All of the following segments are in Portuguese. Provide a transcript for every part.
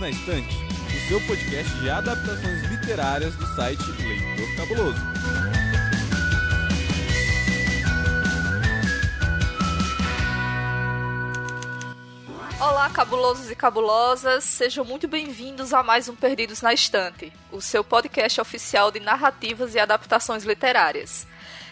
Na Estante, o seu podcast de adaptações literárias do site Leitor Cabuloso. Olá, cabulosos e cabulosas, sejam muito bem-vindos a mais um Perdidos na Estante, o seu podcast oficial de narrativas e adaptações literárias.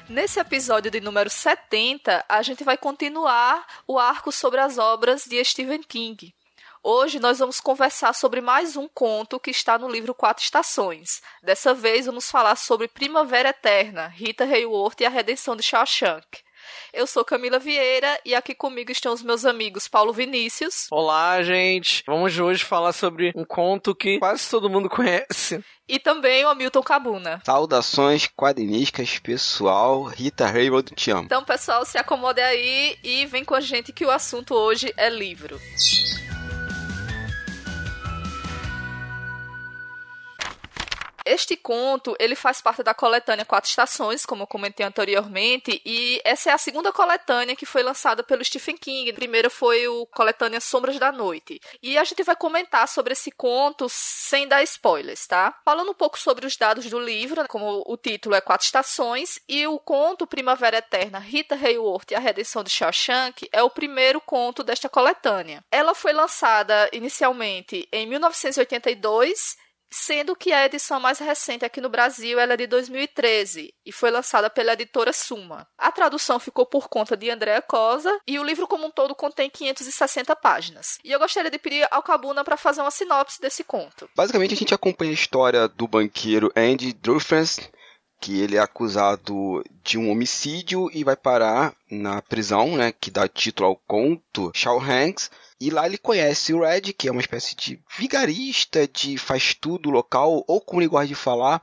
Nesse episódio de número 70, a gente vai continuar o arco sobre as obras de Stephen King. Hoje nós vamos conversar sobre mais um conto que está no livro Quatro Estações. Dessa vez vamos falar sobre Primavera Eterna, Rita Hayworth e a Redenção de Shawshank. Eu sou Camila Vieira e aqui comigo estão os meus amigos Paulo Vinícius Olá, gente! Vamos hoje falar sobre um conto que quase todo mundo conhece. e também o Hamilton Cabuna. Saudações quadrinísticas, pessoal. Rita Hayworth, te amo. Então, pessoal, se acomode aí e vem com a gente que o assunto hoje é livro. Este conto, ele faz parte da coletânea Quatro Estações, como eu comentei anteriormente, e essa é a segunda coletânea que foi lançada pelo Stephen King. A primeira foi o coletânea Sombras da Noite. E a gente vai comentar sobre esse conto sem dar spoilers, tá? Falando um pouco sobre os dados do livro, como o título é Quatro Estações, e o conto Primavera Eterna, Rita Hayworth e a Redenção de Shawshank é o primeiro conto desta coletânea. Ela foi lançada inicialmente em 1982 sendo que a edição mais recente aqui no Brasil é de 2013 e foi lançada pela editora Suma. A tradução ficou por conta de Andréa Cosa e o livro como um todo contém 560 páginas. E eu gostaria de pedir ao Cabuna para fazer uma sinopse desse conto. Basicamente, a gente acompanha a história do banqueiro Andy Drufens, que ele é acusado de um homicídio e vai parar na prisão, né, que dá título ao conto Shaw Hanks. E lá ele conhece o Red, que é uma espécie de vigarista, de faz tudo local, ou como ele gosta de falar,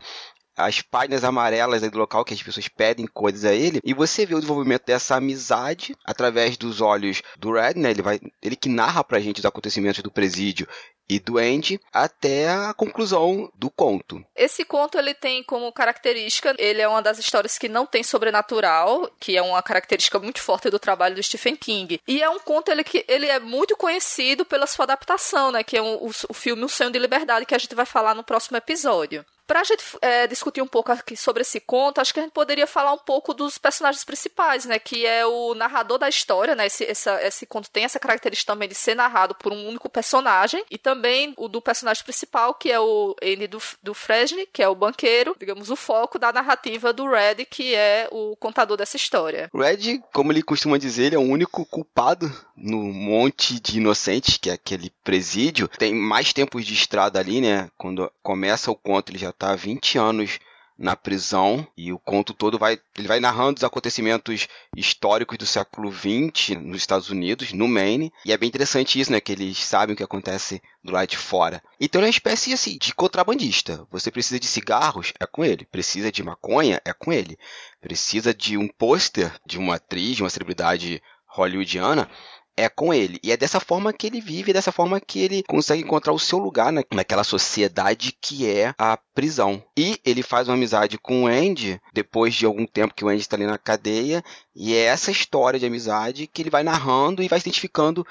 as páginas amarelas do local que as pessoas pedem coisas a ele, e você vê o desenvolvimento dessa amizade através dos olhos do Red, né? Ele vai, ele que narra pra gente os acontecimentos do presídio e do Andy até a conclusão do conto. Esse conto ele tem como característica, ele é uma das histórias que não tem sobrenatural, que é uma característica muito forte do trabalho do Stephen King. E é um conto ele que ele é muito conhecido pela sua adaptação, né, que é um, o, o filme O Sonho de Liberdade que a gente vai falar no próximo episódio. Pra gente é, discutir um pouco aqui sobre esse conto, acho que a gente poderia falar um pouco dos personagens principais, né? Que é o narrador da história, né? Esse, essa, esse conto tem essa característica também de ser narrado por um único personagem. E também o do personagem principal, que é o Andy do, do Fresne, que é o banqueiro, digamos, o foco da narrativa do Red, que é o contador dessa história. Red, como ele costuma dizer, ele é o único culpado no monte de inocentes, que é aquele presídio. Tem mais tempos de estrada ali, né? Quando começa o conto, ele já tá há 20 anos na prisão e o conto todo vai ele vai narrando os acontecimentos históricos do século XX nos Estados Unidos, no Maine, e é bem interessante isso, né, que eles sabem o que acontece do lado de fora. Então ele é uma espécie assim de contrabandista. Você precisa de cigarros, é com ele. Precisa de maconha, é com ele. Precisa de um pôster de uma atriz, de uma celebridade hollywoodiana, é com ele. E é dessa forma que ele vive, é dessa forma que ele consegue encontrar o seu lugar na, naquela sociedade que é a prisão. E ele faz uma amizade com o Andy, depois de algum tempo que o Andy está ali na cadeia, e é essa história de amizade que ele vai narrando e vai se identificando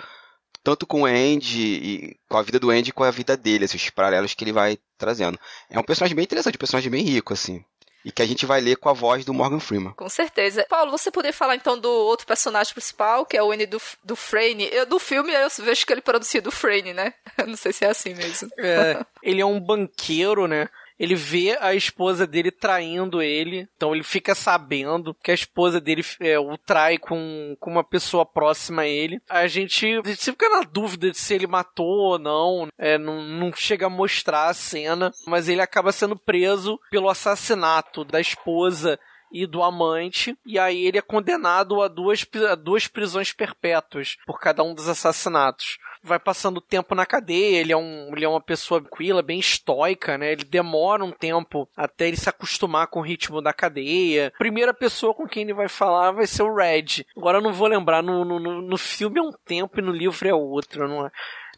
tanto com o Andy, e com a vida do Andy com a vida dele, esses paralelos que ele vai trazendo. É um personagem bem interessante, um personagem bem rico, assim. E que a gente vai ler com a voz do Morgan Freeman. Com certeza. Paulo, você poderia falar então do outro personagem principal, que é o N do, do Frane. Eu, do filme eu vejo que ele pronuncia do Frane, né? Não sei se é assim mesmo. É, ele é um banqueiro, né? Ele vê a esposa dele traindo ele, então ele fica sabendo que a esposa dele é, o trai com, com uma pessoa próxima a ele. A gente, a gente fica na dúvida de se ele matou ou não, é, não, não chega a mostrar a cena, mas ele acaba sendo preso pelo assassinato da esposa e do amante, e aí ele é condenado a duas, a duas prisões perpétuas por cada um dos assassinatos vai passando tempo na cadeia, ele é, um, ele é uma pessoa tranquila, bem estoica, né? Ele demora um tempo até ele se acostumar com o ritmo da cadeia. Primeira pessoa com quem ele vai falar vai ser o Red. Agora eu não vou lembrar, no, no, no filme é um tempo e no livro é outro, não é?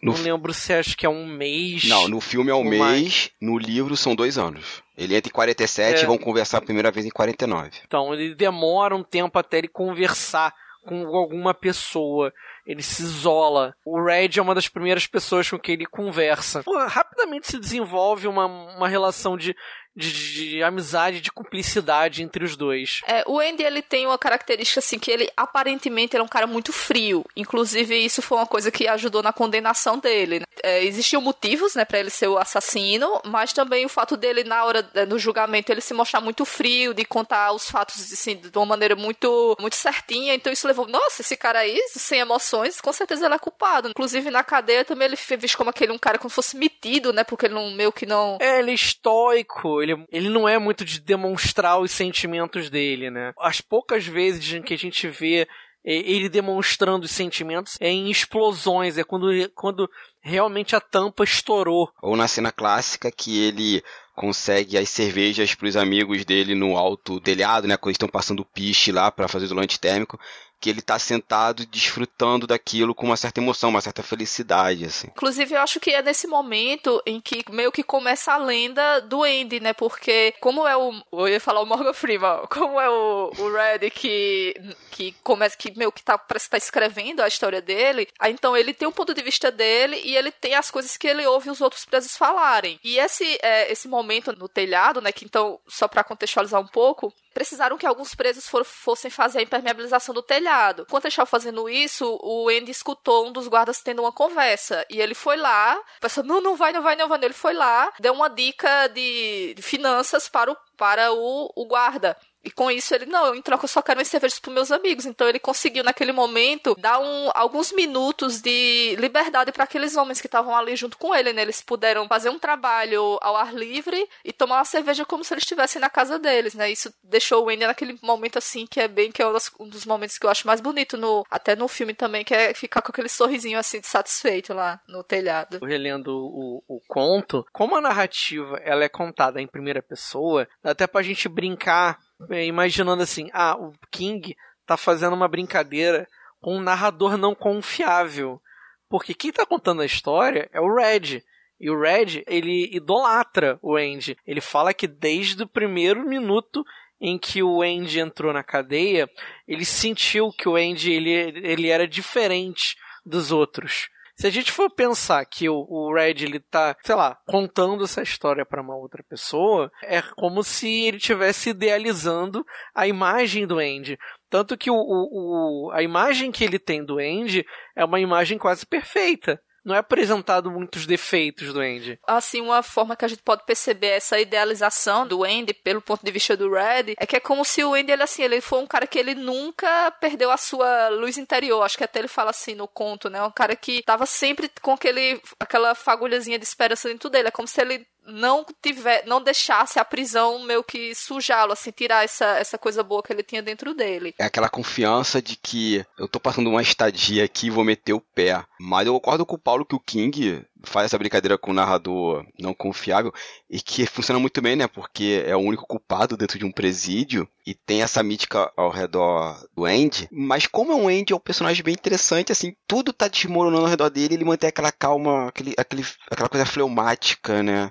No não lembro se acho que é um mês. Não, no filme é um mês, mais. no livro são dois anos. Ele entra em 47 é. e vão conversar a primeira vez em 49. Então, ele demora um tempo até ele conversar com alguma pessoa ele se isola. O Red é uma das primeiras pessoas com quem ele conversa. Pô, rapidamente se desenvolve uma, uma relação de, de, de, amizade, de cumplicidade entre os dois. É, o Andy ele tem uma característica assim que ele aparentemente ele é um cara muito frio. Inclusive isso foi uma coisa que ajudou na condenação dele. Né? É, existiam motivos, né, para ele ser o assassino, mas também o fato dele na hora é, no julgamento ele se mostrar muito frio, de contar os fatos assim de uma maneira muito muito certinha. Então isso levou, nossa, esse cara aí sem emoções, com certeza ele é culpado. Inclusive na cadeia também ele foi visto como aquele um cara como se fosse metido, né, porque ele não meio que não. É, ele é estoico ele, ele não é muito de demonstrar os sentimentos dele, né? As poucas vezes em que a gente vê ele demonstrando os sentimentos é em explosões, é quando, quando realmente a tampa estourou. Ou na cena clássica que ele consegue as cervejas para os amigos dele no alto telhado, né? Quando eles estão passando piche lá para fazer isolante térmico que ele tá sentado desfrutando daquilo com uma certa emoção, uma certa felicidade, assim. Inclusive, eu acho que é nesse momento em que meio que começa a lenda do Andy, né? Porque como é o... Eu ia falar o Morgan Freeman. Como é o, o Red que, que começa... Que meio que tá, parece que tá escrevendo a história dele. Então, ele tem um ponto de vista dele e ele tem as coisas que ele ouve os outros presos falarem. E esse, é, esse momento no telhado, né? Que então, só para contextualizar um pouco, precisaram que alguns presos for, fossem fazer a impermeabilização do telhado. Enquanto eles estavam fazendo isso, o Andy escutou um dos guardas tendo uma conversa. E ele foi lá, pensou, não, não vai, não vai, não vai. Ele foi lá, deu uma dica de, finanças para o, para o, o guarda. E com isso ele, não, em troca eu só quero umas cervejas para meus amigos. Então ele conseguiu naquele momento dar um, alguns minutos de liberdade para aqueles homens que estavam ali junto com ele, né? Eles puderam fazer um trabalho ao ar livre e tomar uma cerveja como se eles estivessem na casa deles, né? Isso deixou o Andy naquele momento assim que é bem que é um dos momentos que eu acho mais bonito no até no filme também, que é ficar com aquele sorrisinho assim de satisfeito lá no telhado. Relendo o, o conto, como a narrativa ela é contada em primeira pessoa, até pra gente brincar imaginando assim, ah, o King tá fazendo uma brincadeira com um narrador não confiável. Porque quem tá contando a história é o Red. E o Red, ele idolatra o Andy. Ele fala que desde o primeiro minuto em que o Andy entrou na cadeia, ele sentiu que o Andy ele, ele era diferente dos outros. Se a gente for pensar que o, o Red ele tá, sei lá, contando essa história para uma outra pessoa, é como se ele estivesse idealizando a imagem do Andy. Tanto que o, o, o, a imagem que ele tem do Andy é uma imagem quase perfeita não é apresentado muitos defeitos do Andy. Assim, uma forma que a gente pode perceber essa idealização do Andy pelo ponto de vista do Red é que é como se o Andy, ele, assim, ele foi um cara que ele nunca perdeu a sua luz interior. Acho que até ele fala assim no conto, né? Um cara que tava sempre com aquele, aquela fagulhazinha de esperança dentro dele. É como se ele não tiver, não deixasse a prisão meio que sujá-lo, assim, tirar essa, essa coisa boa que ele tinha dentro dele. É aquela confiança de que eu tô passando uma estadia aqui e vou meter o pé. Mas eu concordo com o Paulo que o King faz essa brincadeira com o narrador não confiável e que funciona muito bem, né? Porque é o único culpado dentro de um presídio e tem essa mítica ao redor do Andy. Mas como é um Andy, é um personagem bem interessante, assim, tudo tá desmoronando ao redor dele, ele mantém aquela calma, aquele, aquele, aquela coisa fleumática, né?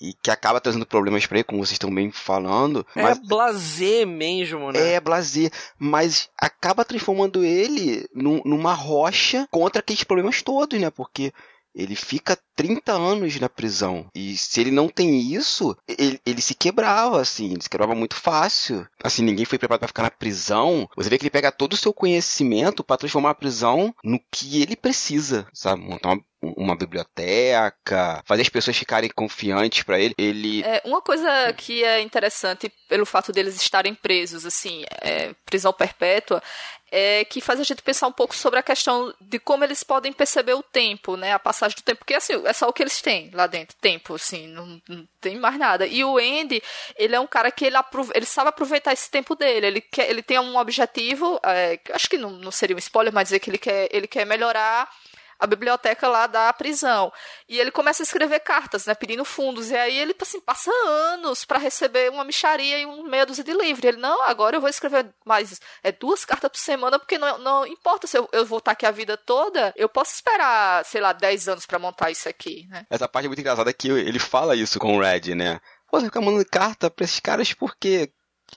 E que acaba trazendo problemas para ele, como vocês estão bem falando. É mas... blazer mesmo, né? É blazer, mas acaba transformando ele num, numa rocha contra aqueles problemas todos, né? Porque Ele fica 30 anos na prisão. E se ele não tem isso, ele, ele se quebrava, assim. Ele se quebrava muito fácil. Assim, ninguém foi preparado para ficar na prisão. Você vê que ele pega todo o seu conhecimento para transformar a prisão no que ele precisa, sabe? Montar uma uma biblioteca, fazer as pessoas ficarem confiantes para ele. Ele é, uma coisa que é interessante pelo fato deles estarem presos, assim, é, prisão perpétua, é que faz a gente pensar um pouco sobre a questão de como eles podem perceber o tempo, né, a passagem do tempo, porque assim, é só o que eles têm lá dentro, tempo, assim, não, não tem mais nada. E o Andy, ele é um cara que ele, ele sabe aproveitar esse tempo dele, ele, quer, ele tem um objetivo, é, acho que não, não seria um spoiler, mas dizer que ele quer, ele quer melhorar a biblioteca lá da prisão. E ele começa a escrever cartas, né, pedindo fundos. E aí ele assim, passa anos para receber uma micharia e um meia dúzia de livro. Ele, não, agora eu vou escrever mais é, duas cartas por semana, porque não, não importa se eu, eu vou estar aqui a vida toda, eu posso esperar, sei lá, 10 anos para montar isso aqui, né? Essa parte é muito engraçada que ele fala isso com o Red, né? Pô, você fica mandando carta pra esses caras porque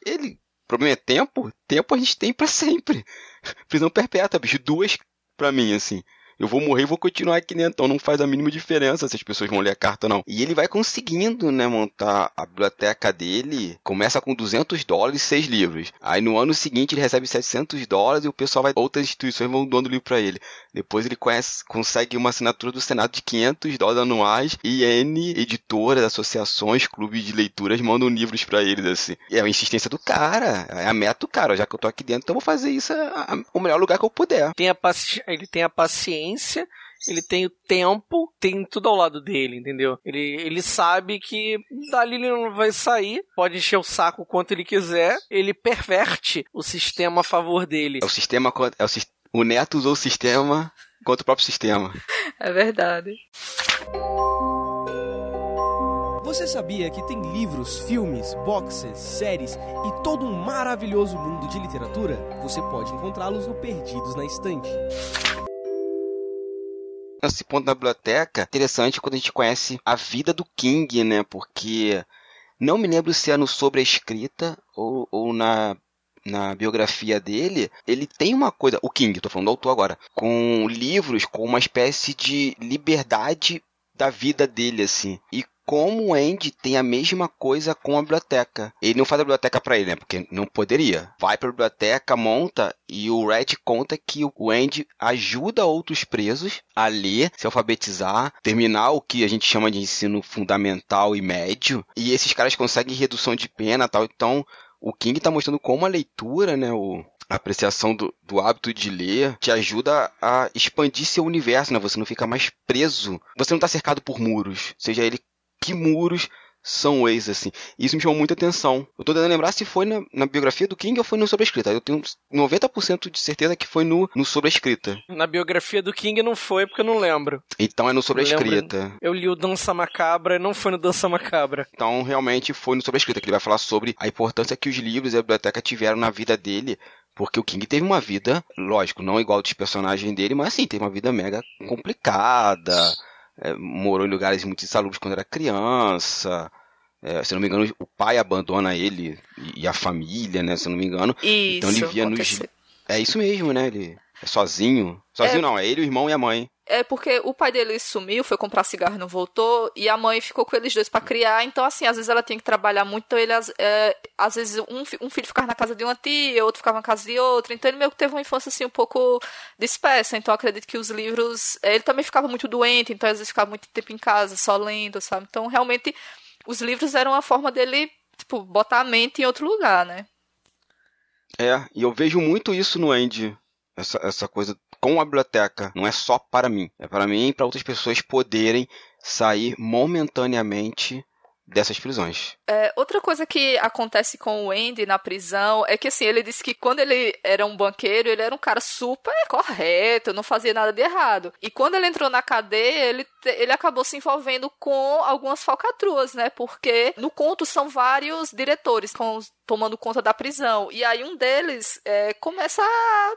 ele. O problema é tempo? Tempo a gente tem para sempre. Prisão perpétua, bicho. Duas pra mim, assim eu vou morrer e vou continuar aqui dentro. Então não faz a mínima diferença se as pessoas vão ler a carta ou não. E ele vai conseguindo, né, montar a biblioteca dele. Começa com 200 dólares e 6 livros. Aí no ano seguinte ele recebe 700 dólares e o pessoal vai, outras instituições vão doando livro para ele. Depois ele conhece, consegue uma assinatura do Senado de 500 dólares anuais e N editoras, associações, clubes de leituras mandam livros para ele, assim. É a insistência do cara, é a meta do cara. Já que eu tô aqui dentro, então eu vou fazer isso a, a, o melhor lugar que eu puder. Tem a ele tem a paciência paciência, ele tem o tempo, tem tudo ao lado dele, entendeu? Ele, ele sabe que dali ele não vai sair, pode encher o saco o quanto ele quiser, ele perverte o sistema a favor dele. É o sistema, é o, o neto usou o sistema contra o próprio sistema. É verdade. Você sabia que tem livros, filmes, boxes, séries e todo um maravilhoso mundo de literatura? Você pode encontrá-los no Perdidos na Estante esse ponto da biblioteca, interessante quando a gente conhece a vida do King, né? Porque não me lembro se é no sobre a escrita ou, ou na na biografia dele, ele tem uma coisa, o King, tô falando do autor agora, com livros com uma espécie de liberdade da vida dele, assim. E como o Andy tem a mesma coisa com a biblioteca. Ele não faz a biblioteca para ele, né? Porque não poderia. Vai para a biblioteca, monta e o Red conta que o Andy ajuda outros presos a ler, se alfabetizar, terminar o que a gente chama de ensino fundamental e médio. E esses caras conseguem redução de pena, tal. Então, o King está mostrando como a leitura, né, o, a apreciação do, do, hábito de ler te ajuda a expandir seu universo, né? Você não fica mais preso. Você não está cercado por muros, seja ele que muros são esses, assim. Isso me chamou muita atenção. Eu tô tentando lembrar se foi na, na biografia do King ou foi no sobre a escrita. Eu tenho 90% de certeza que foi no, no sobre a escrita. Na biografia do King não foi, porque eu não lembro. Então é no sobre a escrita. Eu li o Dança Macabra e não foi no Dança Macabra. Então realmente foi no sobre a escrita, que ele vai falar sobre a importância que os livros e a biblioteca tiveram na vida dele porque o King teve uma vida, lógico, não igual dos personagens dele, mas assim, teve uma vida mega complicada é, morou em lugares muito insalubres quando era criança. É, se não me engano, o pai abandona ele e, a família, né? Se não me engano. Isso, então ele via nos. É isso mesmo, né? Ele é sozinho. Sozinho é... não, é ele, o irmão e a mãe. É porque o pai dele sumiu, foi comprar cigarro e não voltou, e a mãe ficou com eles dois para criar, então assim, às vezes ela tinha que trabalhar muito, então ele, é, às vezes um, um, filho ficava na casa de uma tia, outro ficava na casa de outra, então ele meio que teve uma infância assim um pouco dispersa, então acredito que os livros, é, ele também ficava muito doente, então às vezes ficava muito tempo em casa, só lendo, sabe, então realmente os livros eram uma forma dele, tipo, botar a mente em outro lugar, né. É, e eu vejo muito isso no Andy, essa, essa coisa com a biblioteca. Não é só para mim. É para mim e para outras pessoas poderem sair momentaneamente dessas prisões. É, outra coisa que acontece com o Andy na prisão é que assim, ele disse que quando ele era um banqueiro, ele era um cara super correto, não fazia nada de errado. E quando ele entrou na cadeia, ele, ele acabou se envolvendo com algumas falcatruas, né? Porque no conto são vários diretores com, tomando conta da prisão. E aí um deles é, começa a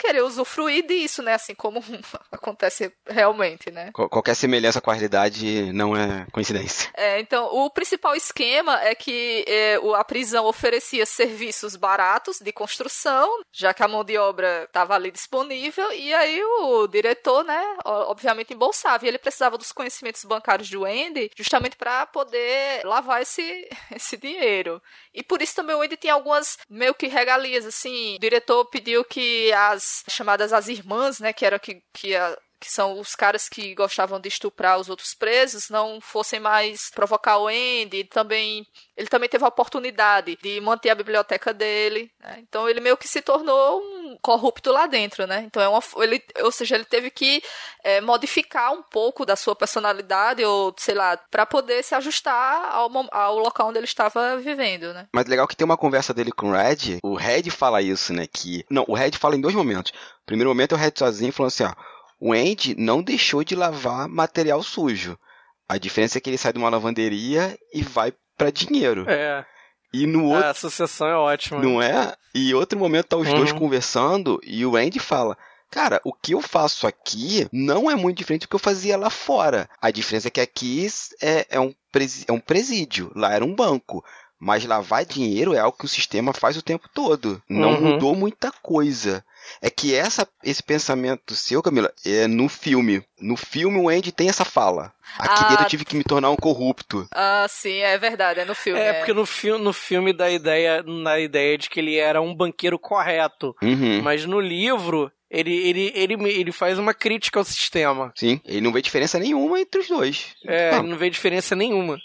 querer usufruir disso, né? Assim como acontece realmente, né? Qualquer semelhança com a realidade não é coincidência. É, então, o principal esquema é que é, a prisão oferecia serviços baratos de construção, já que a mão de obra estava ali disponível, e aí o diretor, né, obviamente embolsava, e ele precisava dos conhecimentos bancários do Andy justamente para poder lavar esse, esse dinheiro. E por isso também o Andy tinha algumas meio que regalias, assim, o diretor pediu que as chamadas as irmãs, né, que era que, que a, que são os caras que gostavam de estuprar os outros presos, não fossem mais provocar o Andy. Também, ele também teve a oportunidade de manter a biblioteca dele. Né? Então ele meio que se tornou um corrupto lá dentro, né? Então é uma, ele, ou seja, ele teve que é, modificar um pouco da sua personalidade ou sei lá para poder se ajustar ao, ao local onde ele estava vivendo, né? Mas legal que tem uma conversa dele com o Red. O Red fala isso, né? Que não, o Red fala em dois momentos. O primeiro momento é o Red sozinho falando assim, ó o Andy não deixou de lavar material sujo. A diferença é que ele sai de uma lavanderia e vai para dinheiro. É. E no outro. A associação é ótima. Não é? E outro momento tá os uhum. dois conversando e o Andy fala: Cara, o que eu faço aqui não é muito diferente do que eu fazia lá fora. A diferença é que aqui é, é, um, é um presídio, lá era um banco. Mas lavar dinheiro é algo que o sistema faz o tempo todo. Não uhum. mudou muita coisa. É que essa, esse pensamento seu, Camila, é no filme. No filme o Andy tem essa fala. Aqui ah, dentro eu tive que me tornar um corrupto. Ah, sim, é verdade, é no filme. É, é. porque no, fi no filme dá a ideia, na ideia de que ele era um banqueiro correto. Uhum. Mas no livro, ele, ele, ele, ele faz uma crítica ao sistema. Sim, ele não vê diferença nenhuma entre os dois. É, não. ele não vê diferença nenhuma.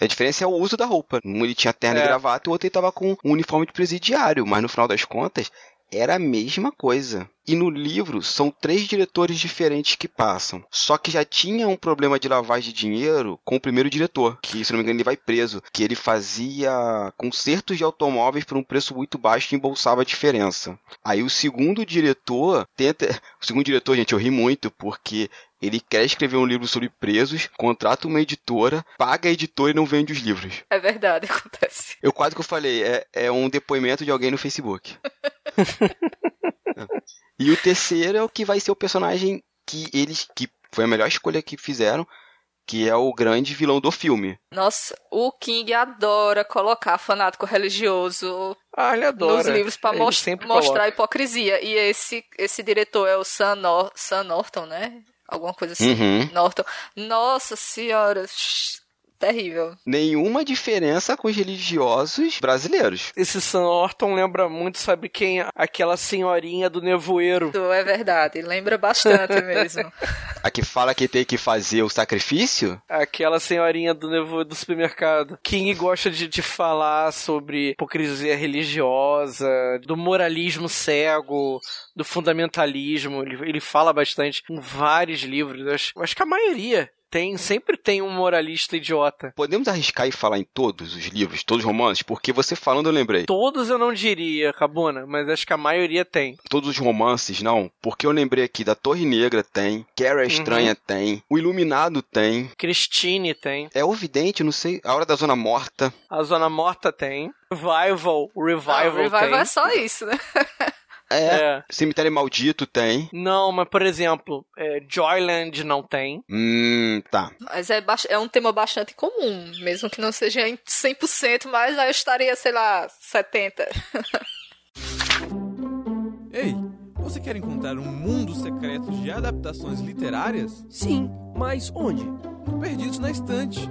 A diferença é o uso da roupa. Um ele tinha terno é. e gravata e o outro ele tava com um uniforme de presidiário. Mas no final das contas, era a mesma coisa. E no livro são três diretores diferentes que passam. Só que já tinha um problema de lavagem de dinheiro com o primeiro diretor, que se não me engano ele vai preso, que ele fazia consertos de automóveis por um preço muito baixo e embolsava a diferença. Aí o segundo diretor tenta, o segundo diretor, gente, eu ri muito porque ele quer escrever um livro sobre presos, contrata uma editora, paga a editora e não vende os livros. É verdade, acontece. Eu quase que eu falei, é, é um depoimento de alguém no Facebook. e o terceiro é o que vai ser o personagem que eles. que foi a melhor escolha que fizeram, que é o grande vilão do filme. Nossa, o King adora colocar fanático religioso ah, ele adora. nos livros para most mostrar a hipocrisia. E esse, esse diretor é o Sam, Nor Sam Norton, né? Alguma coisa assim. Uhum. Norton. Nossa senhora terrível. Nenhuma diferença com os religiosos brasileiros. Esse Sam Orton lembra muito, sabe quem? Aquela senhorinha do nevoeiro. É verdade, lembra bastante mesmo. A que fala que tem que fazer o sacrifício? Aquela senhorinha do nevoeiro do supermercado. King gosta de, de falar sobre hipocrisia religiosa, do moralismo cego, do fundamentalismo. Ele, ele fala bastante em vários livros. Acho, acho que a maioria tem, sempre tem um moralista idiota. Podemos arriscar e falar em todos os livros, todos os romances? Porque você falando eu lembrei. Todos eu não diria, Cabuna, mas acho que a maioria tem. Todos os romances, não. Porque eu lembrei aqui da Torre Negra tem, Carrie a uhum. Estranha uhum. tem, O Iluminado tem. Christine tem. É o Vidente, não sei, A Hora da Zona Morta. A Zona Morta tem. Revival, Revival, ah, o Revival tem. é só isso, né? É, é. Cemitério Maldito tem. Não, mas por exemplo, é, Joyland não tem. Hum, tá. Mas é, é um tema bastante comum, mesmo que não seja em 100%, mas aí eu estaria, sei lá, 70%. Ei, você quer encontrar um mundo secreto de adaptações literárias? Sim, mas onde? Perdidos na Estante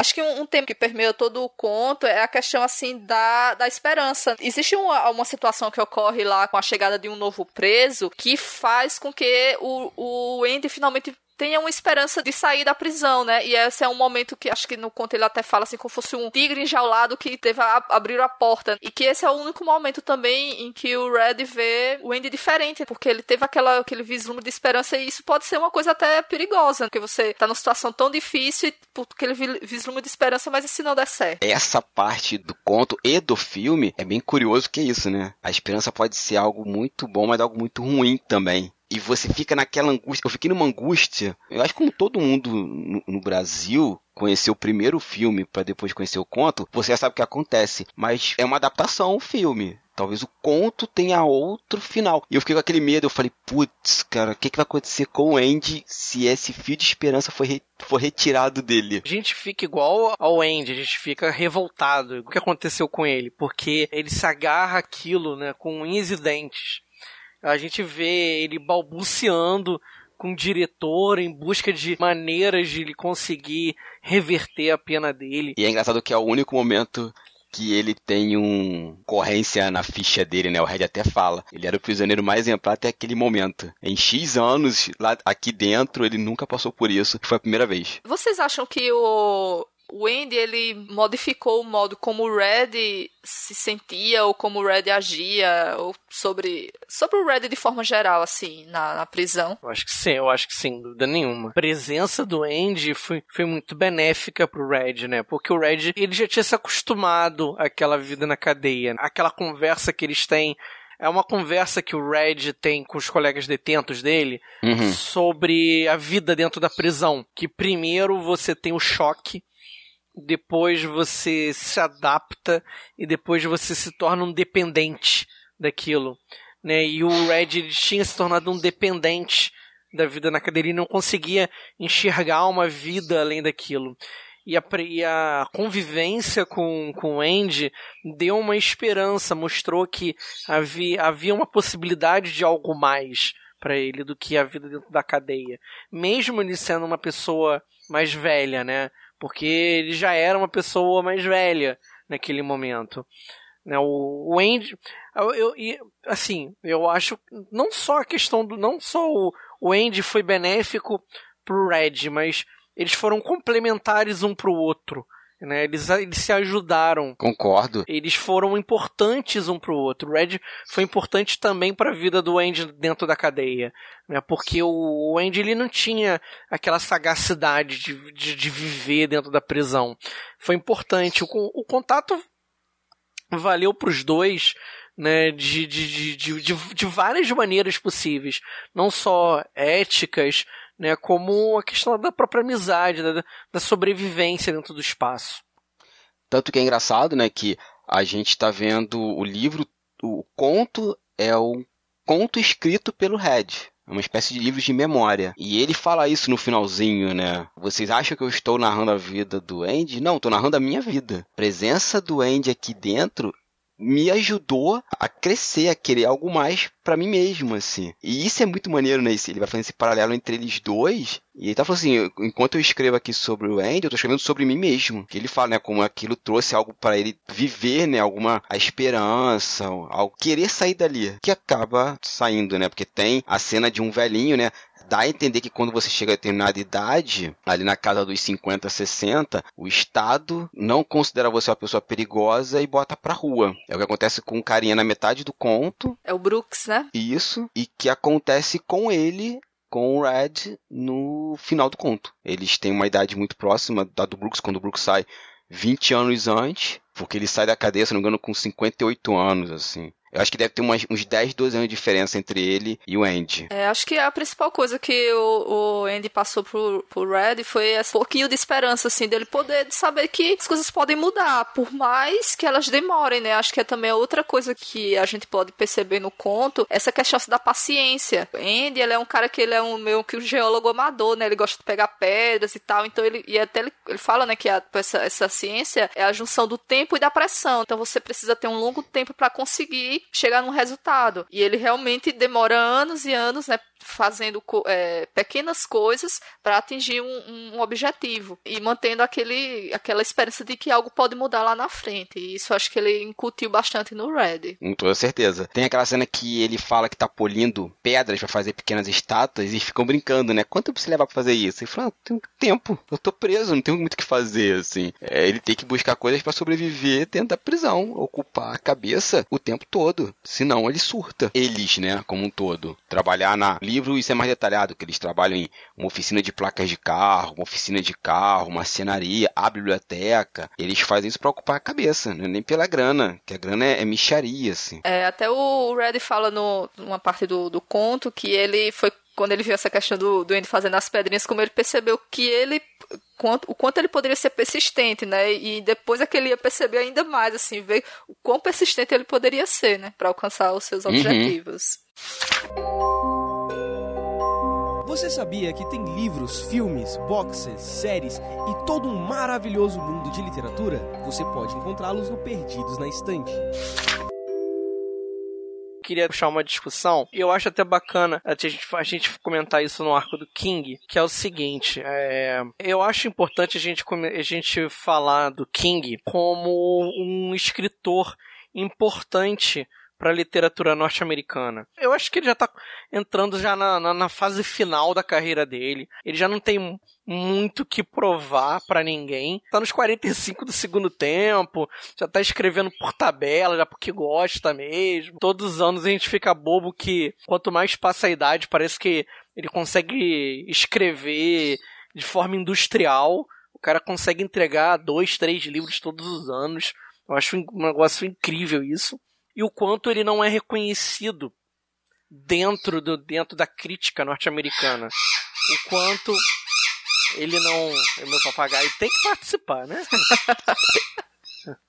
Acho que um, um, tema que permeia todo o conto é a questão, assim, da, da esperança. Existe uma, uma situação que ocorre lá com a chegada de um novo preso que faz com que o, o Andy finalmente tenha uma esperança de sair da prisão, né? E esse é um momento que acho que no conto ele até fala assim como fosse um tigre enjaulado que teve a abrir a porta. E que esse é o único momento também em que o Red vê o Andy diferente, porque ele teve aquela, aquele vislumbre de esperança e isso pode ser uma coisa até perigosa, porque você tá numa situação tão difícil e por aquele vislumbre de esperança, mas e se não der certo? Essa parte do conto e do filme é bem curioso que é isso, né? A esperança pode ser algo muito bom, mas algo muito ruim também e você fica naquela angústia. Eu fiquei numa angústia. Eu acho que como todo mundo no, no Brasil conheceu o primeiro filme para depois conhecer o conto, você já sabe o que acontece. Mas é uma adaptação o filme. Talvez o conto tenha outro final. E eu fiquei com aquele medo, eu falei, putz, cara, o que, que vai acontecer com o Andy se esse fio de esperança for, re retirado dele? A gente fica igual ao Andy, a gente fica revoltado. O que aconteceu com ele? Porque ele se agarra aquilo, né, com unhas e dentes. A gente vê ele balbuciando com o diretor em busca de maneiras de ele conseguir reverter a pena dele. E é engraçado que é o único momento que ele tem um corrência na ficha dele, né? O Red até fala. Ele era o prisioneiro mais exemplar até aquele momento. Em X anos, lá aqui dentro, ele nunca passou por isso. Foi a primeira vez. Vocês acham que o o Andy ele modificou o modo como o Red se sentia ou como o Red agia ou sobre sobre o Red de forma geral assim na, na prisão. Eu acho que sim, eu acho que sem dúvida nenhuma. A presença do Andy foi, foi muito benéfica pro Red, né? Porque o Red ele já tinha se acostumado àquela vida na cadeia, aquela conversa que eles têm é uma conversa que o Red tem com os colegas detentos dele uhum. sobre a vida dentro da prisão. Que primeiro você tem o choque depois você se adapta e depois você se torna um dependente daquilo. Né? E o Red tinha se tornado um dependente da vida na cadeira e não conseguia enxergar uma vida além daquilo. E a, e a convivência com, com o Andy deu uma esperança, mostrou que havia, havia uma possibilidade de algo mais para ele do que a vida dentro da cadeia. Mesmo ele sendo uma pessoa mais velha, né? Porque ele já era uma pessoa mais velha naquele momento. Né, o, o Andy, eu, eu, assim, eu acho não só a questão do, não só o, o Andy foi benéfico pro Red, mas eles foram complementares um pro outro. Né? Eles, eles se ajudaram. Concordo. Eles foram importantes um pro outro. O Red foi importante também para a vida do Andy dentro da cadeia. Né? Porque o, Andy ele não tinha aquela sagacidade de, de, de viver dentro da prisão. Foi importante. O, o contato valeu para os dois né, de, de, de, de, de várias maneiras possíveis. Não só éticas, né, como a questão da própria amizade, da, da sobrevivência dentro do espaço. Tanto que é engraçado, né, que a gente está vendo o livro, o conto é o conto escrito pelo Red. É uma espécie de livro de memória. E ele fala isso no finalzinho, né? Vocês acham que eu estou narrando a vida do Andy? Não, estou narrando a minha vida. A presença do Andy aqui dentro me ajudou a crescer, a querer algo mais para mim mesmo, assim. E isso é muito maneiro, né? Ele vai fazendo esse paralelo entre eles dois. E ele tá falando assim, enquanto eu escrevo aqui sobre o Andy, eu tô escrevendo sobre mim mesmo. Que ele fala, né, como aquilo trouxe algo para ele viver, né, alguma a esperança, algo querer sair dali, que acaba saindo, né? Porque tem a cena de um velhinho, né, dá a entender que quando você chega a determinada idade, ali na casa dos 50, 60, o Estado não considera você uma pessoa perigosa e bota pra rua. É o que acontece com o carinha na metade do conto. É o Brooks, né? Isso. E que acontece com ele com o Red no final do conto. Eles têm uma idade muito próxima da do Brooks, quando o Brooks sai 20 anos antes, porque ele sai da cadeia, se não me engano, com 58 anos, assim. Eu acho que deve ter umas, uns 10, 12 anos de diferença entre ele e o Andy. É, acho que a principal coisa que o, o Andy passou pro, pro Red foi esse pouquinho de esperança, assim, dele poder de saber que as coisas podem mudar, por mais que elas demorem, né? Acho que é também outra coisa que a gente pode perceber no conto, essa questão da paciência. O Andy, ele é um cara que ele é um meio que um geólogo amador, né? Ele gosta de pegar pedras e tal, então ele, e até ele, ele fala, né, que a, essa, essa ciência é a junção do tempo e da pressão. Então você precisa ter um longo tempo para conseguir chegar num resultado. E ele realmente demora anos e anos, né, fazendo é, pequenas coisas para atingir um, um, objetivo e mantendo aquele, aquela esperança de que algo pode mudar lá na frente. E isso acho que ele incutiu bastante no Red. Com certeza. Tem aquela cena que ele fala que tá polindo pedras para fazer pequenas estátuas e ficam brincando, né? Quanto tempo você leva pra fazer isso? Ele fala, ah, tem tempo, eu tô preso, não tenho muito o que fazer, assim. É, ele tem que buscar coisas para sobreviver dentro da prisão, ocupar a cabeça o tempo todo. Senão ele surta. Eles, né, como um todo. Trabalhar na livro isso é mais detalhado, que eles trabalham em uma oficina de placas de carro, uma oficina de carro, uma cenaria, a biblioteca. Eles fazem isso para ocupar a cabeça, né? nem pela grana, que a grana é, é micharia, assim. É, até o Red fala no, numa parte do, do conto que ele foi quando ele viu essa questão do, do Andy fazendo as pedrinhas, como ele percebeu que ele quanto, o quanto ele poderia ser persistente, né? E depois é que ele ia perceber ainda mais, assim, ver o quão persistente ele poderia ser, né? Para alcançar os seus Uhum. Você sabia que tem livros, filmes, boxes, séries e todo um maravilhoso mundo de literatura? Você pode encontrá-los no Perdidos na Estante. queria puxar uma discussão. Eu acho até bacana a gente, a gente comentar isso no arco do King, que é o seguinte: é, eu acho importante a gente, a gente falar do King como um escritor importante para literatura norte-americana. Eu acho que ele já está entrando já na, na, na fase final da carreira dele. Ele já não tem muito que provar para ninguém. Tá nos 45 do segundo tempo, já tá escrevendo por tabela, já porque gosta mesmo. Todos os anos a gente fica bobo que quanto mais passa a idade, parece que ele consegue escrever de forma industrial. O cara consegue entregar dois, três livros todos os anos. Eu acho um negócio incrível isso. E o quanto ele não é reconhecido dentro, do, dentro da crítica norte-americana. O quanto ele não. Meu papagaio tem que participar, né?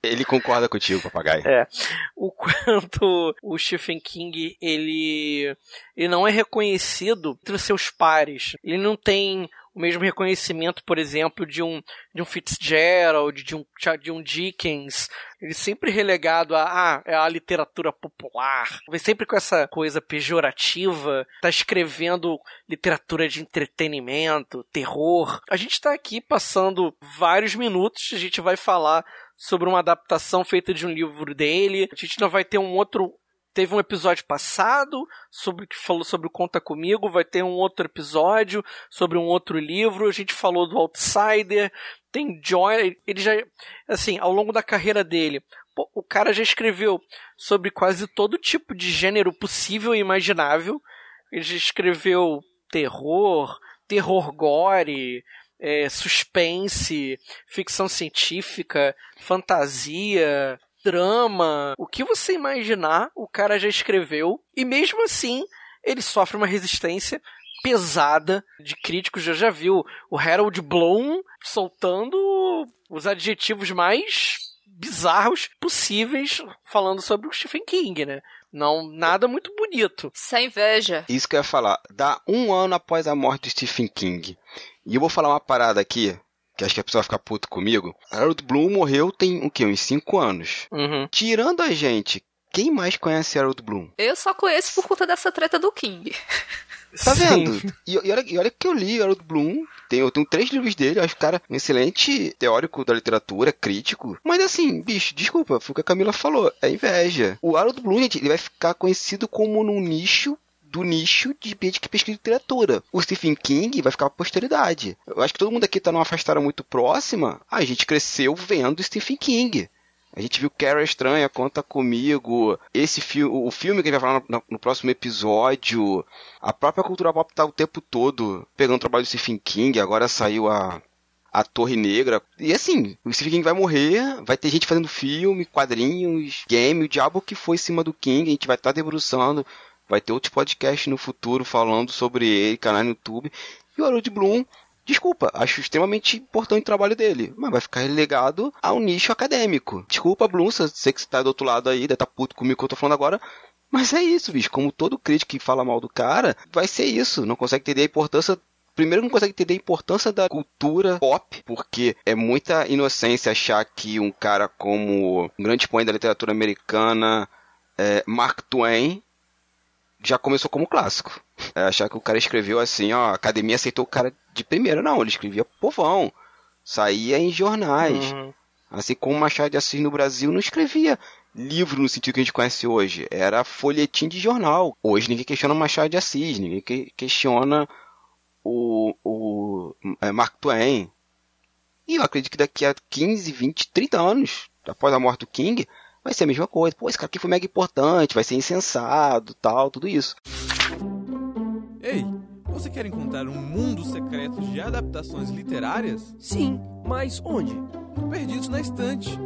Ele concorda contigo, papagaio. É. O quanto o Stephen King ele, ele não é reconhecido entre os seus pares. Ele não tem o mesmo reconhecimento, por exemplo, de um, de um Fitzgerald, de um, de um Dickens. Ele sempre relegado a, ah, é a literatura popular. Vem sempre com essa coisa pejorativa. Tá escrevendo literatura de entretenimento, terror. A gente tá aqui passando vários minutos. A gente vai falar sobre uma adaptação feita de um livro dele. A gente não vai ter um outro. Teve um episódio passado sobre que falou sobre o Conta Comigo, vai ter um outro episódio sobre um outro livro. A gente falou do Outsider, tem Joy, ele já assim, ao longo da carreira dele, o cara já escreveu sobre quase todo tipo de gênero possível e imaginável. Ele já escreveu terror, terror gore, é, suspense, ficção científica, fantasia, drama, o que você imaginar, o cara já escreveu, e mesmo assim ele sofre uma resistência pesada de críticos. Já já viu o Harold Bloom soltando os adjetivos mais bizarros possíveis falando sobre o Stephen King, né? Não, nada muito bonito. Sem inveja. Isso que eu ia falar. Dá um ano após a morte do Stephen King. E eu vou falar uma parada aqui, que acho que a pessoa vai ficar puto comigo. Harold Bloom morreu tem o quê? Uns 5 anos. Uhum. Tirando a gente, quem mais conhece Harold Bloom? Eu só conheço por conta dessa treta do King. Tá vendo? E, e olha, e olha que eu li Harold Bloom. Tenho, eu tenho três livros dele. Eu acho o cara um excelente teórico da literatura, crítico. Mas assim, bicho, desculpa, foi o que a Camila falou. É inveja. O Harold Bloom, gente, ele vai ficar conhecido como num nicho do nicho de pesquisa literatura. O Stephen King vai ficar pra posteridade. Eu acho que todo mundo aqui tá numa etária muito próxima. A gente cresceu vendo Stephen King. A gente viu Cara Estranha, Conta Comigo, esse filme, o filme que a gente vai falar no, no próximo episódio. A própria cultura pop tá o tempo todo pegando o trabalho do Stephen King, agora saiu a, a Torre Negra. E assim, o Stephen King vai morrer, vai ter gente fazendo filme, quadrinhos, game, o diabo que foi em cima do King, a gente vai estar debruçando, vai ter outros podcasts no futuro falando sobre ele, canal no YouTube. E o Harold Bloom Desculpa, acho extremamente importante o trabalho dele, mas vai ficar relegado ao nicho acadêmico. Desculpa, Bloom, se sei que você tá do outro lado aí, deve tá puto comigo que eu tô falando agora, mas é isso, bicho. Como todo crítico que fala mal do cara, vai ser isso. Não consegue entender a importância. Primeiro, não consegue entender a importância da cultura pop, porque é muita inocência achar que um cara como um grande expoente da literatura americana, é, Mark Twain, já começou como clássico. É achar que o cara escreveu assim, ó, a academia aceitou o cara de primeira, não, ele escrevia povão, saía em jornais. Uhum. Assim como Machado de Assis no Brasil não escrevia livro no sentido que a gente conhece hoje, era folhetim de jornal. Hoje ninguém questiona Machado de Assis, ninguém que- questiona o, o é, Mark Twain. E eu acredito que daqui a 15, 20, 30 anos, após a morte do King, vai ser a mesma coisa. Pô, esse cara aqui foi mega importante, vai ser insensado, tal, tudo isso. Ei, você quer encontrar um mundo secreto de adaptações literárias? Sim, mas onde? Perdidos na Estante.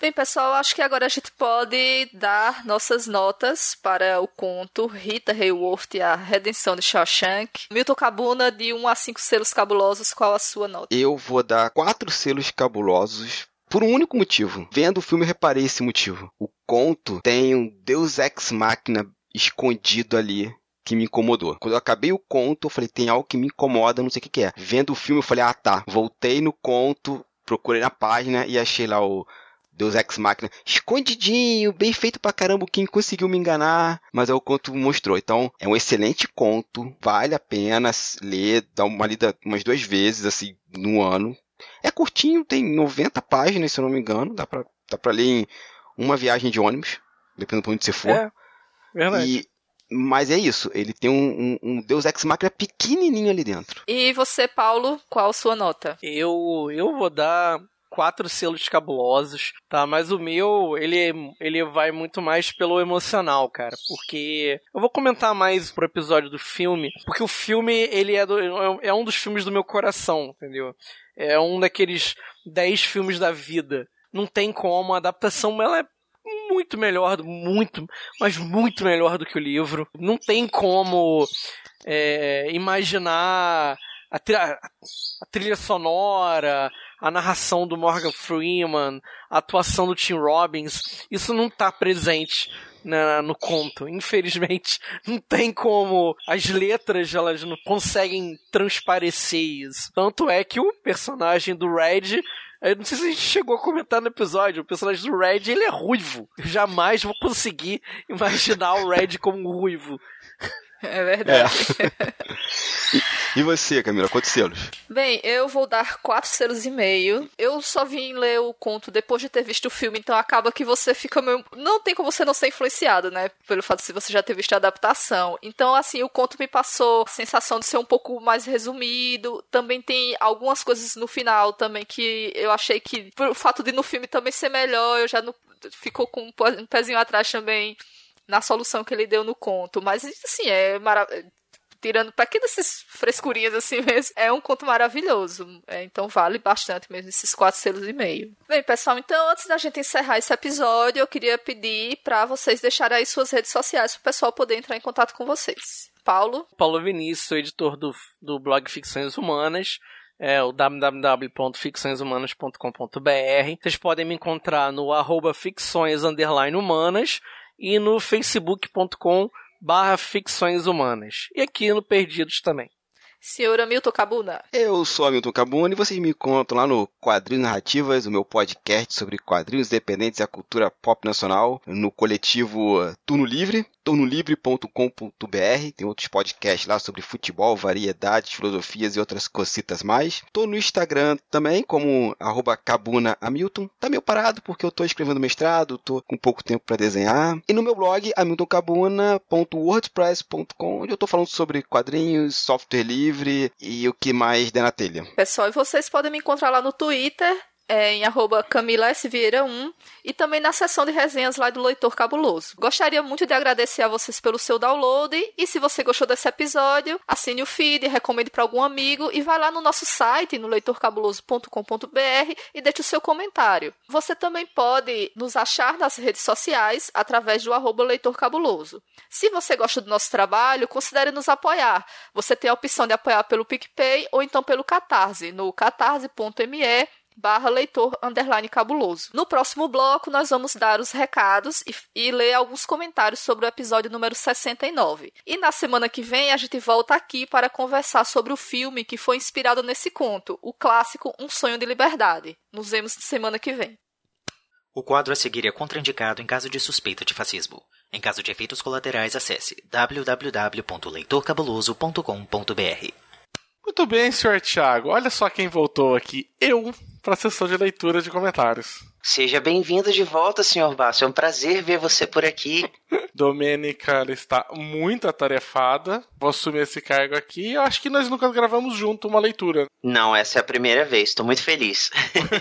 Bem, pessoal, acho que agora a gente pode dar nossas notas para o conto Rita Hayworth e a Redenção de Shawshank. Milton Cabuna, de 1 a 5 selos cabulosos, qual a sua nota? Eu vou dar quatro selos cabulosos por um único motivo. Vendo o filme, eu reparei esse motivo. O conto tem um Deus Ex Machina escondido ali que me incomodou. Quando eu acabei o conto, eu falei, tem algo que me incomoda, não sei o que, que é. Vendo o filme, eu falei, ah tá. Voltei no conto, procurei na página e achei lá o Deus Ex Machina escondidinho, bem feito pra caramba. Quem conseguiu me enganar, mas é o conto mostrou. Então, é um excelente conto, vale a pena ler, dar uma lida umas duas vezes, assim, no ano. É curtinho, tem 90 páginas, se eu não me engano. Dá pra, dá pra ler em uma viagem de ônibus, dependendo de onde você for. É, verdade. E, mas é isso, ele tem um, um, um Deus Ex Machina pequenininho ali dentro. E você, Paulo, qual a sua nota? Eu, eu vou dar quatro selos cabulosos, tá? Mas o meu, ele, ele vai muito mais pelo emocional, cara. Porque eu vou comentar mais pro episódio do filme, porque o filme, ele é, do, é um dos filmes do meu coração, entendeu? É um daqueles dez filmes da vida. Não tem como, a adaptação, ela é muito melhor, muito, mas muito melhor do que o livro. Não tem como é, imaginar a, trilha, a trilha sonora, a narração do Morgan Freeman, a atuação do Tim Robbins, isso não está presente na, no conto. Infelizmente, não tem como. As letras elas não conseguem transparecer isso. Tanto é que o personagem do Red eu não sei se a gente chegou a comentar no episódio. O personagem do Red, ele é ruivo. Eu jamais vou conseguir imaginar o Red como ruivo. É verdade. É. e, e, você, Camila, quantos selos? Bem, eu vou dar quatro selos e meio. Eu só vim ler o conto depois de ter visto o filme, então acaba que você fica meio... Não tem como você não ser influenciado, né? Pelo fato de você já ter visto a adaptação. Então, assim, o conto me passou a sensação de ser um pouco mais resumido. Também tem algumas coisas no final também que eu achei que, por o fato de no filme também ser melhor, eu já não... Ficou com um pezinho atrás também na solução que ele deu no conto. Mas, assim, é maravilhoso tirando pequenas frescurinhas assim mesmo, é um conto maravilhoso. É, então vale bastante mesmo esses quatro selos e meio. Bem, pessoal, então antes da gente encerrar esse episódio, eu queria pedir para vocês deixarem aí suas redes sociais para o pessoal poder entrar em contato com vocês. Paulo. Paulo Vinícius, sou editor do, do blog Ficções Humanas. É o www.ficçõeshumanas.com.br. Vocês podem me encontrar no arroba ficções humanas e no facebook.com barra ficções humanas. E aqui no Perdidos também. Senhor Hamilton Cabuna. Eu sou Hamilton Cabuna e vocês me encontram lá no Quadrinhos Narrativas, o meu podcast sobre quadrinhos independentes e a cultura pop nacional, no coletivo Turno Livre, turnolivre.com.br. Tem outros podcasts lá sobre futebol, variedades, filosofias e outras cocitas mais. Tô no Instagram também, como arroba. Tá meio parado porque eu tô escrevendo mestrado, tô com pouco tempo para desenhar. E no meu blog, hamiltoncabuna.wordpress.com, onde eu tô falando sobre quadrinhos, software livre e o que mais der na telha. Pessoal, e vocês podem me encontrar lá no Twitter, é, em arroba Camila S. Vieira 1 e também na seção de resenhas lá do Leitor Cabuloso. Gostaria muito de agradecer a vocês pelo seu download e se você gostou desse episódio, assine o feed, recomende para algum amigo e vá lá no nosso site, no leitorcabuloso.com.br e deixe o seu comentário. Você também pode nos achar nas redes sociais através do arroba Leitor Cabuloso. Se você gosta do nosso trabalho, considere nos apoiar. Você tem a opção de apoiar pelo PicPay ou então pelo Catarse, no catarse.me barra leitor underline cabuloso. No próximo bloco, nós vamos dar os recados e, e, ler alguns comentários sobre o episódio número 69. E na semana que vem, a gente volta aqui para conversar sobre o filme que foi inspirado nesse conto, o clássico Um Sonho de Liberdade. Nos vemos semana que vem. O quadro a seguir é contraindicado em caso de suspeita de fascismo. Em caso de efeitos colaterais, acesse www.leitorcabuloso.com.br. Muito bem, senhor Thiago. Olha só quem voltou aqui. Eu, para a sessão de leitura de comentários. Seja bem-vindo de volta, senhor Basso. É um prazer ver você por aqui. Domênica está muito atarefada. Vou assumir esse cargo aqui. Eu acho que nós nunca gravamos junto uma leitura. Não, essa é a primeira vez. Estou muito feliz.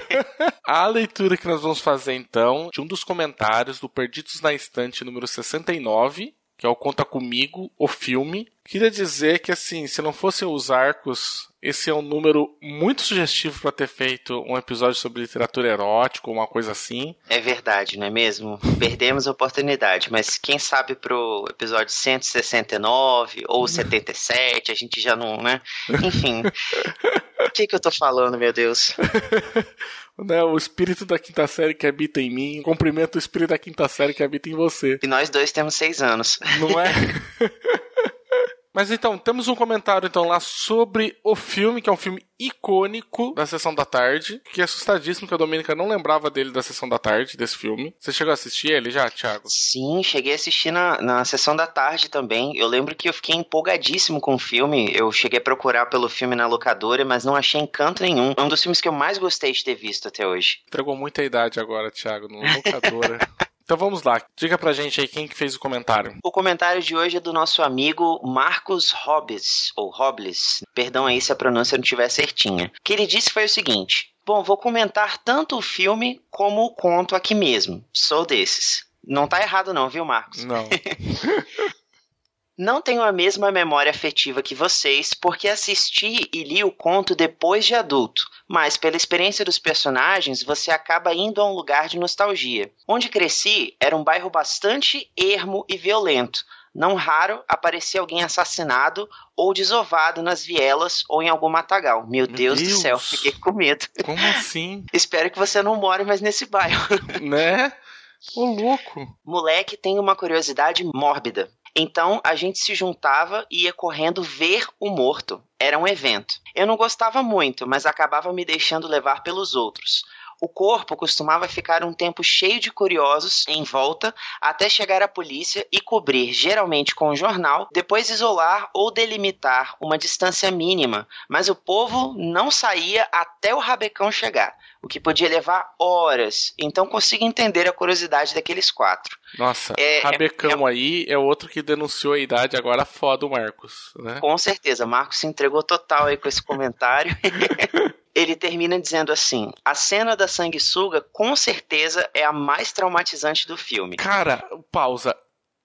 a leitura que nós vamos fazer então de um dos comentários do Perdidos na Estante número 69, que é o Conta Comigo, o filme, Queria dizer que, assim, se não fossem os arcos, esse é um número muito sugestivo para ter feito um episódio sobre literatura erótica, uma coisa assim. É verdade, não é mesmo? Perdemos a oportunidade, mas quem sabe pro episódio 169 ou 77, a gente já não, né? Enfim. O que, que eu tô falando, meu Deus? né, o espírito da quinta série que habita em mim, cumprimento o espírito da quinta série que habita em você. E nós dois temos seis anos. Não é? Mas então, temos um comentário então lá sobre o filme, que é um filme icônico da Sessão da Tarde. Fiquei assustadíssimo que a Domênica não lembrava dele da Sessão da Tarde, desse filme. Você chegou a assistir ele já, Thiago? Sim, cheguei a assistir na, na Sessão da Tarde também. Eu lembro que eu fiquei empolgadíssimo com o filme. Eu cheguei a procurar pelo filme na locadora, mas não achei encanto nenhum. É um dos filmes que eu mais gostei de ter visto até hoje. Entregou muita idade agora, Thiago, no locadora. Então vamos lá, diga pra gente aí quem que fez o comentário. O comentário de hoje é do nosso amigo Marcos Hobbes, ou Robles, perdão aí se a pronúncia não estiver certinha. O que ele disse foi o seguinte: Bom, vou comentar tanto o filme como o conto aqui mesmo. Sou desses. Não tá errado não, viu, Marcos? Não. Não tenho a mesma memória afetiva que vocês, porque assisti e li o conto depois de adulto, mas pela experiência dos personagens, você acaba indo a um lugar de nostalgia. Onde cresci era um bairro bastante ermo e violento. Não raro aparecia alguém assassinado ou desovado nas vielas ou em algum matagal. Meu, Meu Deus, Deus, do céu, fiquei com medo. Como assim? Espero que você não more mais nesse bairro. Né? Ô, louco! Moleque tem uma curiosidade mórbida. Então a gente se juntava e ia correndo ver o morto. Era um evento. Eu não gostava muito, mas acabava me deixando levar pelos outros. O corpo costumava ficar um tempo cheio de curiosos em volta até chegar a polícia e cobrir, geralmente com um jornal, depois isolar ou delimitar uma distância mínima, mas o povo não saía até o rabecão chegar, o que podia levar horas. Então consigo entender a curiosidade daqueles quatro. Nossa, é, rabecão é, é... aí é outro que denunciou a idade agora foda o Marcos, né? Com certeza, Marcos se entregou total aí com esse comentário. ele termina dizendo assim: a cena da sanguessuga com certeza é a mais traumatizante do filme. Cara, pausa.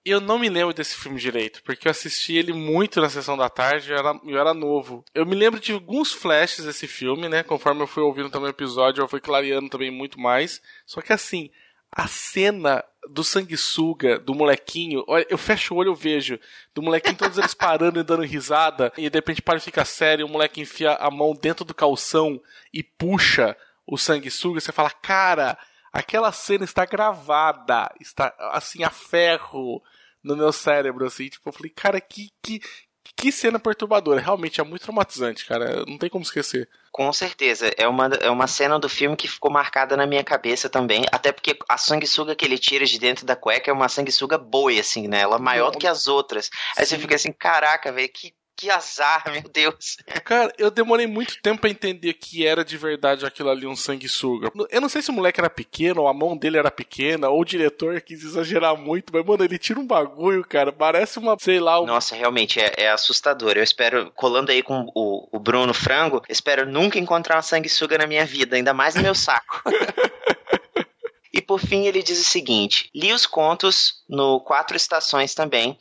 Eu não me lembro desse filme direito, porque eu assisti ele muito na sessão da tarde, eu era, eu era novo. Eu me lembro de alguns flashes desse filme, né? Conforme eu fui ouvindo também o episódio, eu fui clareando também muito mais. Só que assim, a cena do sanguessuga, do molequinho, olha, eu fecho o olho e vejo, do molequinho todos eles parando e dando risada, e de repente para e fica sério, o moleque enfia a mão dentro do calção e puxa o sanguessuga, você fala, cara, aquela cena está gravada, está assim a ferro no meu cérebro, assim, tipo, eu falei, cara, que, que, que cena perturbadora. Realmente é muito traumatizante, cara. Não tem como esquecer. Com certeza. É uma, é uma cena do filme que ficou marcada na minha cabeça também. Até porque a sanguessuga que ele tira de dentro da cueca é uma sanguessuga boa, assim, né? Ela é maior do que as outras. Aí Sim. você fica assim, caraca, velho, que que azar, meu Deus. Cara, eu demorei muito tempo pra entender que era de verdade aquilo ali um sanguessuga. Eu não sei se o moleque era pequeno, ou a mão dele era pequena, ou o diretor quis exagerar muito, mas, mano, ele tira um bagulho, cara. Parece uma, sei lá. Um... Nossa, realmente é, é, assustador. Eu espero, colando aí com o, o Bruno Frango, espero nunca encontrar uma sanguessuga na minha vida, ainda mais no meu saco. E por fim ele diz o seguinte: li os contos no Quatro Estações também,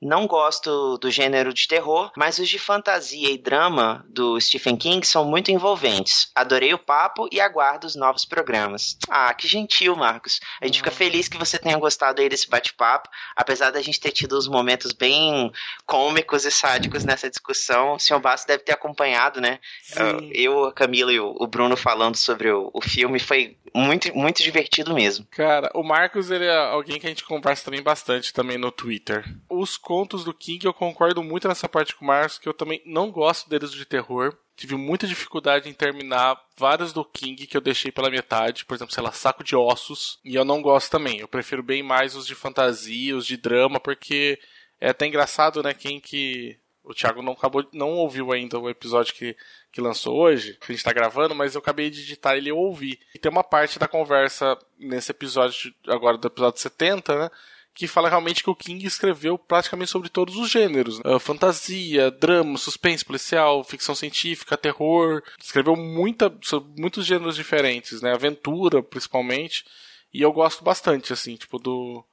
não gosto do gênero de terror, mas os de fantasia e drama do Stephen King são muito envolventes. Adorei o papo e aguardo os novos programas. Ah, que gentil, Marcos. A gente fica feliz que você tenha gostado aí desse bate-papo, apesar da gente ter tido uns momentos bem cômicos e sádicos nessa discussão. O senhor Basso deve ter acompanhado, né? Sim. Eu, a Camila e o Bruno falando sobre o, o filme. Foi muito, muito divertido mesmo. Cara, o Marcos, ele é alguém que a gente conversa também bastante também no Twitter. Os contos do King, eu concordo muito nessa parte com o Marcos, que eu também não gosto deles de terror. Tive muita dificuldade em terminar vários do King que eu deixei pela metade, por exemplo, sei lá, Saco de Ossos, e eu não gosto também. Eu prefiro bem mais os de fantasia, os de drama, porque é até engraçado, né, quem que o Thiago não acabou, não ouviu ainda o episódio que, que lançou hoje, que a gente tá gravando, mas eu acabei de digitar ele e eu ouvi. E tem uma parte da conversa nesse episódio, agora do episódio 70, né? que fala realmente que o King escreveu praticamente sobre todos os gêneros. Uh, fantasia, drama, suspense policial, ficção científica, terror. Escreveu muita, muitos gêneros diferentes, né? Aventura, principalmente. E eu gosto bastante, assim, tipo, do,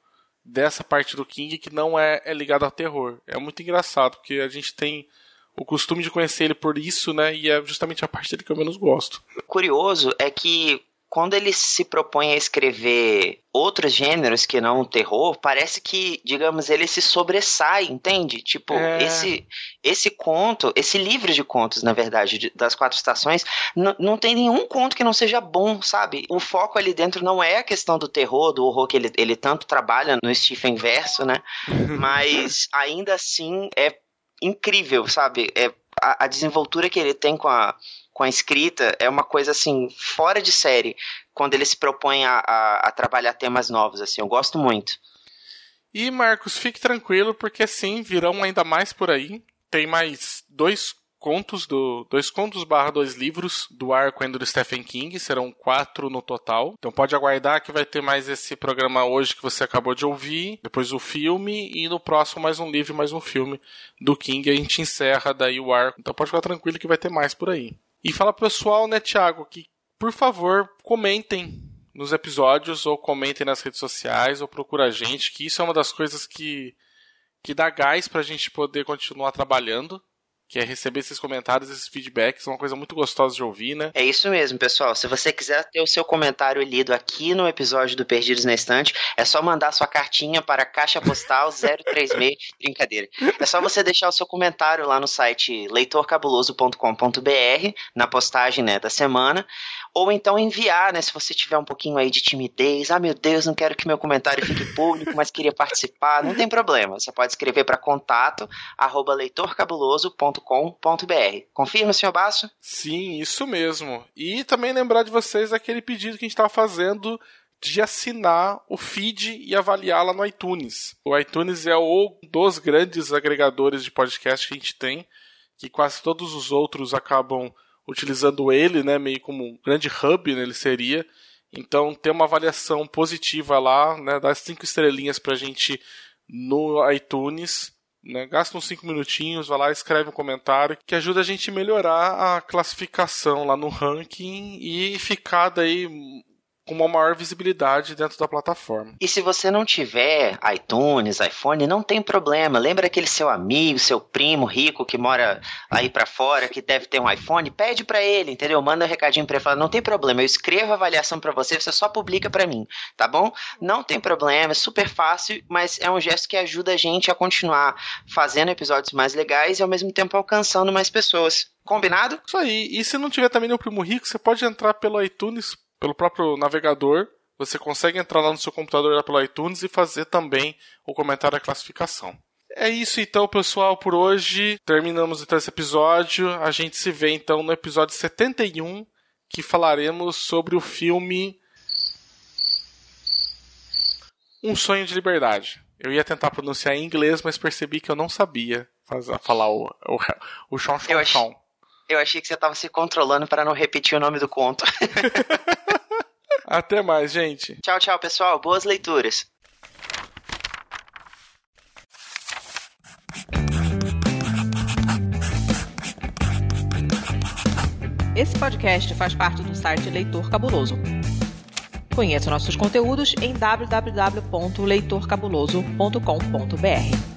dessa parte do King que não é, é ligada ao terror. É muito engraçado, porque a gente tem o costume de conhecer ele por isso, né? E é justamente a parte dele que eu menos gosto. Curioso é que quando ele se propõe a escrever outros gêneros que não o terror, parece que, digamos, ele se sobressai, entende? Tipo, é... esse esse conto, esse livro de contos, na verdade, de, das quatro estações, não tem nenhum conto que não seja bom, sabe? O foco ali dentro não é a questão do terror, do horror que ele, ele tanto trabalha no Stephen Verso, né? Mas ainda assim é incrível, sabe? É a, a desenvoltura que ele tem com a com a escrita é uma coisa assim fora de série quando ele se propõe a, a, a, trabalhar temas novos assim eu gosto muito. E Marcos fique tranquilo porque sim virão ainda mais por aí. Tem mais dois contos do dois contos barra dois livros do arco ainda do Stephen King serão quatro no total. Então pode aguardar que vai ter mais esse programa hoje que você acabou de ouvir depois o filme e no próximo mais um livro mais um filme do King. A gente encerra daí o arco. Então pode ficar tranquilo que vai ter mais por aí e fala pro pessoal, né, Thiago, que por favor comentem nos episódios ou comentem nas redes sociais ou procura a gente, que isso é uma das coisas que, que dá gás pra gente poder continuar trabalhando que é receber esses comentários, esses feedbacks, é uma coisa muito gostosa de ouvir, né? É isso mesmo, pessoal. Se você quiser ter o seu comentário lido aqui no episódio do Perdidos na Estante, é só mandar sua cartinha para a Caixa Postal 036. Brincadeira. É só você deixar o seu comentário lá no site leitorcabuloso.com.br, na postagem né, da semana, ou então enviar, né? Se você tiver um pouquinho aí de timidez, ah, meu Deus, não quero que meu comentário fique público, mas queria participar, não tem problema. Você pode escrever para contato arroba leitorcabuloso.com.br. Confirma, senhor Basso? Sim, isso mesmo. E também lembrar de vocês aquele pedido que a gente estava fazendo de assinar o feed e avaliar lá no iTunes. O iTunes é um dos grandes agregadores de podcast que a gente tem, que quase todos os outros acabam utilizando ele, né, meio como um grande hub, né, ele seria. Então, ter uma avaliação positiva lá, né, dar cinco estrelinhas pra gente no iTunes, né, gasta uns cinco minutinhos, vai lá, escreve um comentário, que ajuda a gente a melhorar a classificação lá no ranking e ficar daí com uma maior visibilidade dentro da plataforma. E se você não tiver iTunes, iPhone, não tem problema. Lembra aquele seu amigo, seu primo rico que mora aí para fora, que deve ter um iPhone? Pede para ele, entendeu? Manda um recadinho para ele, fala, não tem problema, eu escrevo a avaliação para você, você só publica para mim, tá bom? Não tem problema, é super fácil, mas é um gesto que ajuda a gente a continuar fazendo episódios mais legais e ao mesmo tempo alcançando mais pessoas. Combinado? Isso aí. E se não tiver também no Primo Rico, você pode entrar pelo iTunes pelo próprio navegador, você consegue entrar lá no seu computador pelo iTunes e fazer também o comentário da classificação. É isso então, pessoal, por hoje. Terminamos então esse episódio. A gente se vê então no episódio 71, que falaremos sobre o filme Um Sonho de Liberdade. Eu ia tentar pronunciar em inglês, mas percebi que eu não sabia fazer, falar o, o, o Sean Sean. Eu achei que você estava se controlando para não repetir o nome do conto. Até mais, gente. Tchau, tchau, pessoal. Boas leituras. Esse podcast faz parte do site Leitor Cabuloso. Conheça nossos conteúdos em www.leitorcabuloso.com.br.